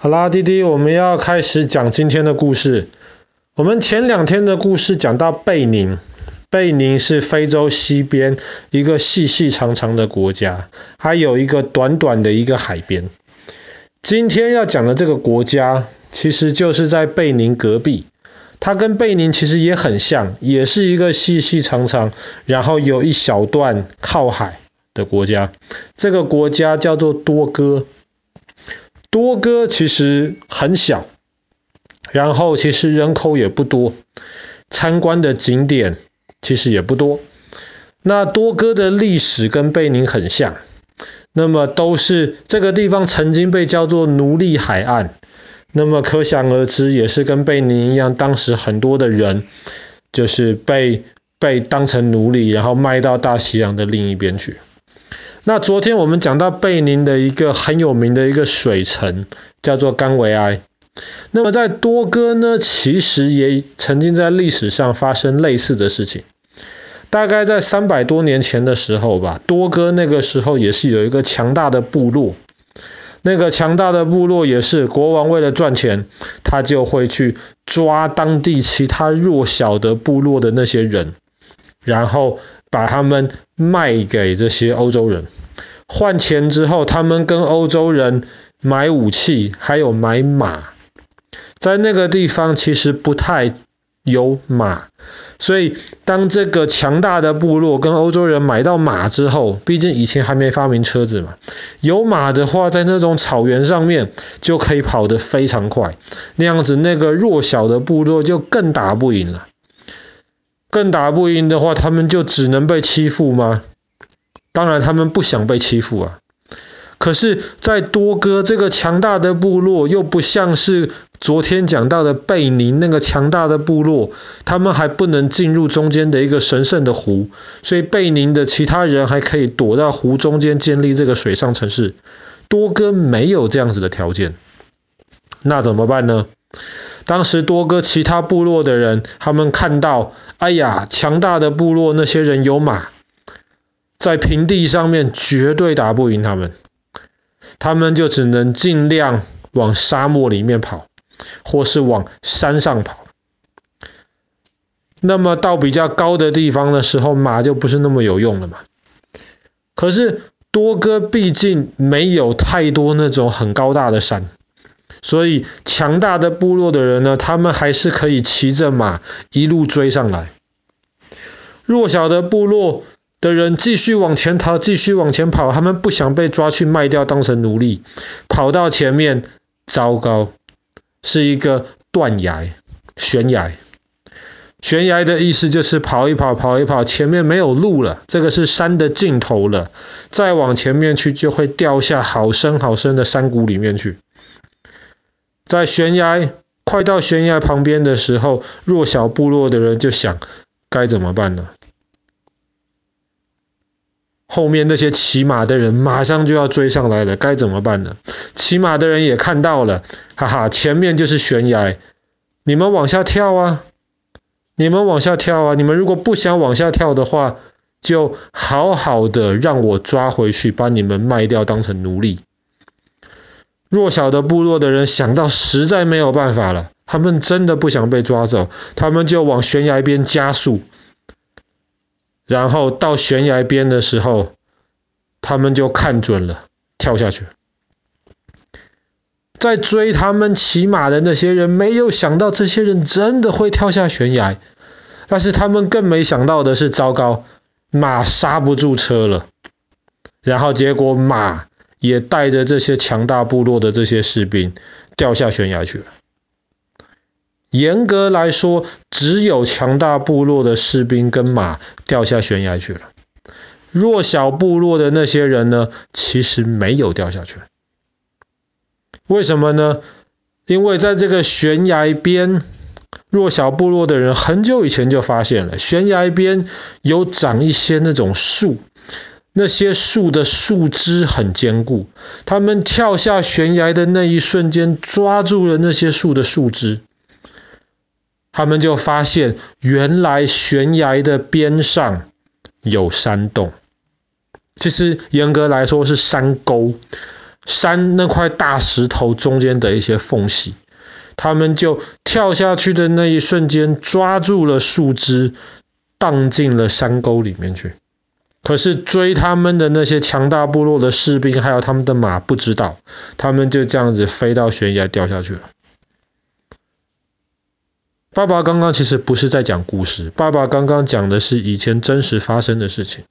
好啦，弟弟，我们要开始讲今天的故事。我们前两天的故事讲到贝宁，贝宁是非洲西边一个细细长长的国家，还有一个短短的一个海边。今天要讲的这个国家，其实就是在贝宁隔壁，它跟贝宁其实也很像，也是一个细细长长，然后有一小段靠海的国家。这个国家叫做多哥。多哥其实很小，然后其实人口也不多，参观的景点其实也不多。那多哥的历史跟贝宁很像，那么都是这个地方曾经被叫做奴隶海岸，那么可想而知，也是跟贝宁一样，当时很多的人就是被被当成奴隶，然后卖到大西洋的另一边去。那昨天我们讲到贝宁的一个很有名的一个水城叫做甘维埃，那么在多哥呢，其实也曾经在历史上发生类似的事情。大概在三百多年前的时候吧，多哥那个时候也是有一个强大的部落，那个强大的部落也是国王为了赚钱，他就会去抓当地其他弱小的部落的那些人，然后把他们卖给这些欧洲人。换钱之后，他们跟欧洲人买武器，还有买马。在那个地方其实不太有马，所以当这个强大的部落跟欧洲人买到马之后，毕竟以前还没发明车子嘛，有马的话，在那种草原上面就可以跑得非常快。那样子，那个弱小的部落就更打不赢了。更打不赢的话，他们就只能被欺负吗？当然，他们不想被欺负啊。可是，在多哥这个强大的部落，又不像是昨天讲到的贝宁那个强大的部落，他们还不能进入中间的一个神圣的湖，所以贝宁的其他人还可以躲到湖中间建立这个水上城市。多哥没有这样子的条件，那怎么办呢？当时多哥其他部落的人，他们看到，哎呀，强大的部落那些人有马。在平地上面绝对打不赢他们，他们就只能尽量往沙漠里面跑，或是往山上跑。那么到比较高的地方的时候，马就不是那么有用了嘛。可是多哥毕竟没有太多那种很高大的山，所以强大的部落的人呢，他们还是可以骑着马一路追上来。弱小的部落的人继续往前逃，继续往前跑，他们不想被抓去卖掉当成奴隶。跑到前面，糟糕，是一个断崖，悬崖。悬崖的意思就是跑一跑，跑一跑，前面没有路了，这个是山的尽头了。再往前面去，就会掉下好深好深的山谷里面去。在悬崖，快到悬崖旁边的时候，弱小部落的人就想，该怎么办呢？后面那些骑马的人马上就要追上来了，该怎么办呢？骑马的人也看到了，哈哈，前面就是悬崖，你们往下跳啊！你们往下跳啊！你们如果不想往下跳的话，就好好的让我抓回去，把你们卖掉当成奴隶。弱小的部落的人想到实在没有办法了，他们真的不想被抓走，他们就往悬崖边加速。然后到悬崖边的时候，他们就看准了，跳下去。在追他们骑马的那些人没有想到这些人真的会跳下悬崖，但是他们更没想到的是，糟糕，马刹不住车了。然后结果马也带着这些强大部落的这些士兵掉下悬崖去了。严格来说，只有强大部落的士兵跟马掉下悬崖去了。弱小部落的那些人呢，其实没有掉下去。为什么呢？因为在这个悬崖边，弱小部落的人很久以前就发现了，悬崖边有长一些那种树，那些树的树枝很坚固。他们跳下悬崖的那一瞬间，抓住了那些树的树枝。他们就发现，原来悬崖的边上有山洞。其实严格来说是山沟。山那块大石头中间的一些缝隙，他们就跳下去的那一瞬间抓住了树枝，荡进了山沟里面去。可是追他们的那些强大部落的士兵，还有他们的马，不知道，他们就这样子飞到悬崖掉下去了。爸爸刚刚其实不是在讲故事，爸爸刚刚讲的是以前真实发生的事情。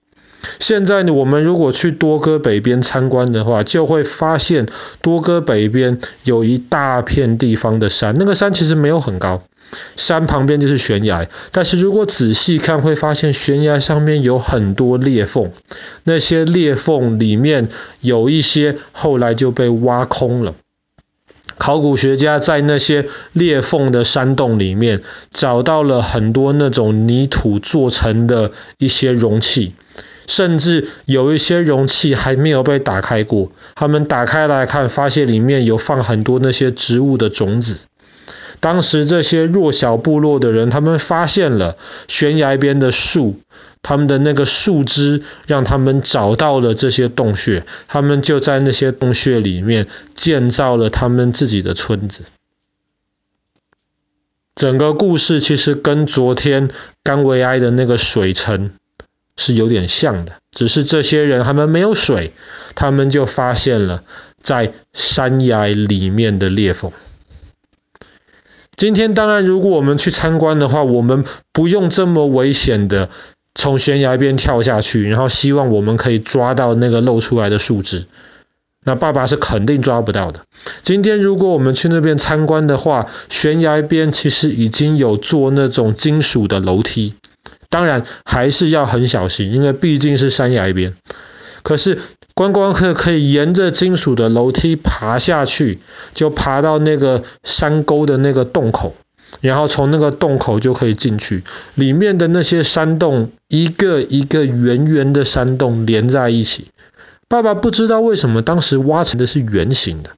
现在呢，我们如果去多哥北边参观的话，就会发现多哥北边有一大片地方的山，那个山其实没有很高，山旁边就是悬崖。但是如果仔细看，会发现悬崖上面有很多裂缝，那些裂缝里面有一些后来就被挖空了。考古学家在那些裂缝的山洞里面找到了很多那种泥土做成的一些容器。甚至有一些容器还没有被打开过，他们打开来看，发现里面有放很多那些植物的种子。当时这些弱小部落的人，他们发现了悬崖边的树，他们的那个树枝让他们找到了这些洞穴，他们就在那些洞穴里面建造了他们自己的村子。整个故事其实跟昨天甘维埃的那个水城。是有点像的，只是这些人他们没有水，他们就发现了在山崖里面的裂缝。今天当然，如果我们去参观的话，我们不用这么危险的从悬崖边跳下去，然后希望我们可以抓到那个露出来的树枝。那爸爸是肯定抓不到的。今天如果我们去那边参观的话，悬崖边其实已经有做那种金属的楼梯。当然还是要很小心，因为毕竟是山崖边。可是观光客可以沿着金属的楼梯爬下去，就爬到那个山沟的那个洞口，然后从那个洞口就可以进去。里面的那些山洞，一个一个圆圆的山洞连在一起。爸爸不知道为什么当时挖成的是圆形的，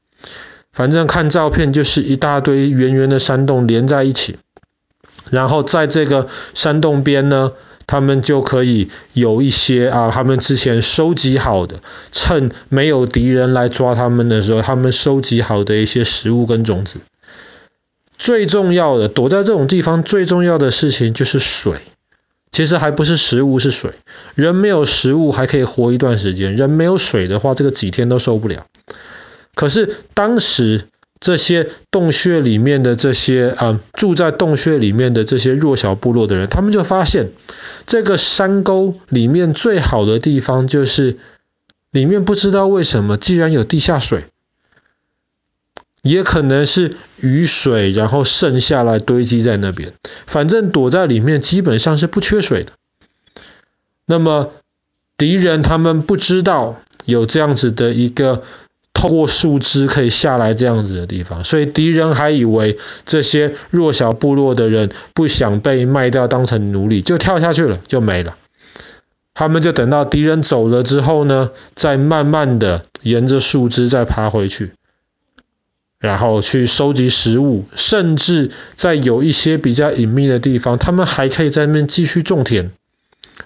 反正看照片就是一大堆圆圆的山洞连在一起。然后在这个山洞边呢，他们就可以有一些啊，他们之前收集好的，趁没有敌人来抓他们的时候，他们收集好的一些食物跟种子。最重要的，躲在这种地方最重要的事情就是水。其实还不是食物，是水。人没有食物还可以活一段时间，人没有水的话，这个几天都受不了。可是当时。这些洞穴里面的这些啊、住在洞穴里面的这些弱小部落的人，他们就发现这个山沟里面最好的地方就是里面不知道为什么，既然有地下水，也可能是雨水然后渗下来堆积在那边，反正躲在里面基本上是不缺水的。那么敌人他们不知道有这样子的一个。透过树枝可以下来这样子的地方，所以敌人还以为这些弱小部落的人不想被卖掉当成奴隶，就跳下去了，就没了。他们就等到敌人走了之后呢，再慢慢的沿着树枝再爬回去，然后去收集食物，甚至在有一些比较隐秘的地方，他们还可以在那边继续种田，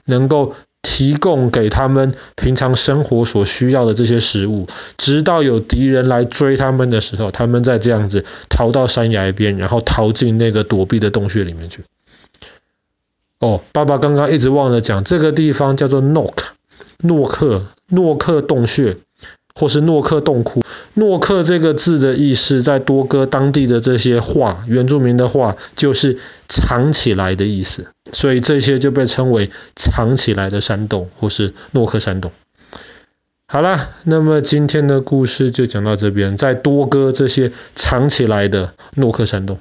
能够。提供给他们平常生活所需要的这些食物，直到有敌人来追他们的时候，他们再这样子逃到山崖边，然后逃进那个躲避的洞穴里面去。哦，爸爸刚刚一直忘了讲，这个地方叫做诺克，诺克，诺克洞穴，或是诺克洞窟。诺克这个字的意思，在多哥当地的这些话，原住民的话，就是藏起来的意思。所以这些就被称为藏起来的山洞，或是诺克山洞。好了，那么今天的故事就讲到这边，在多哥这些藏起来的诺克山洞。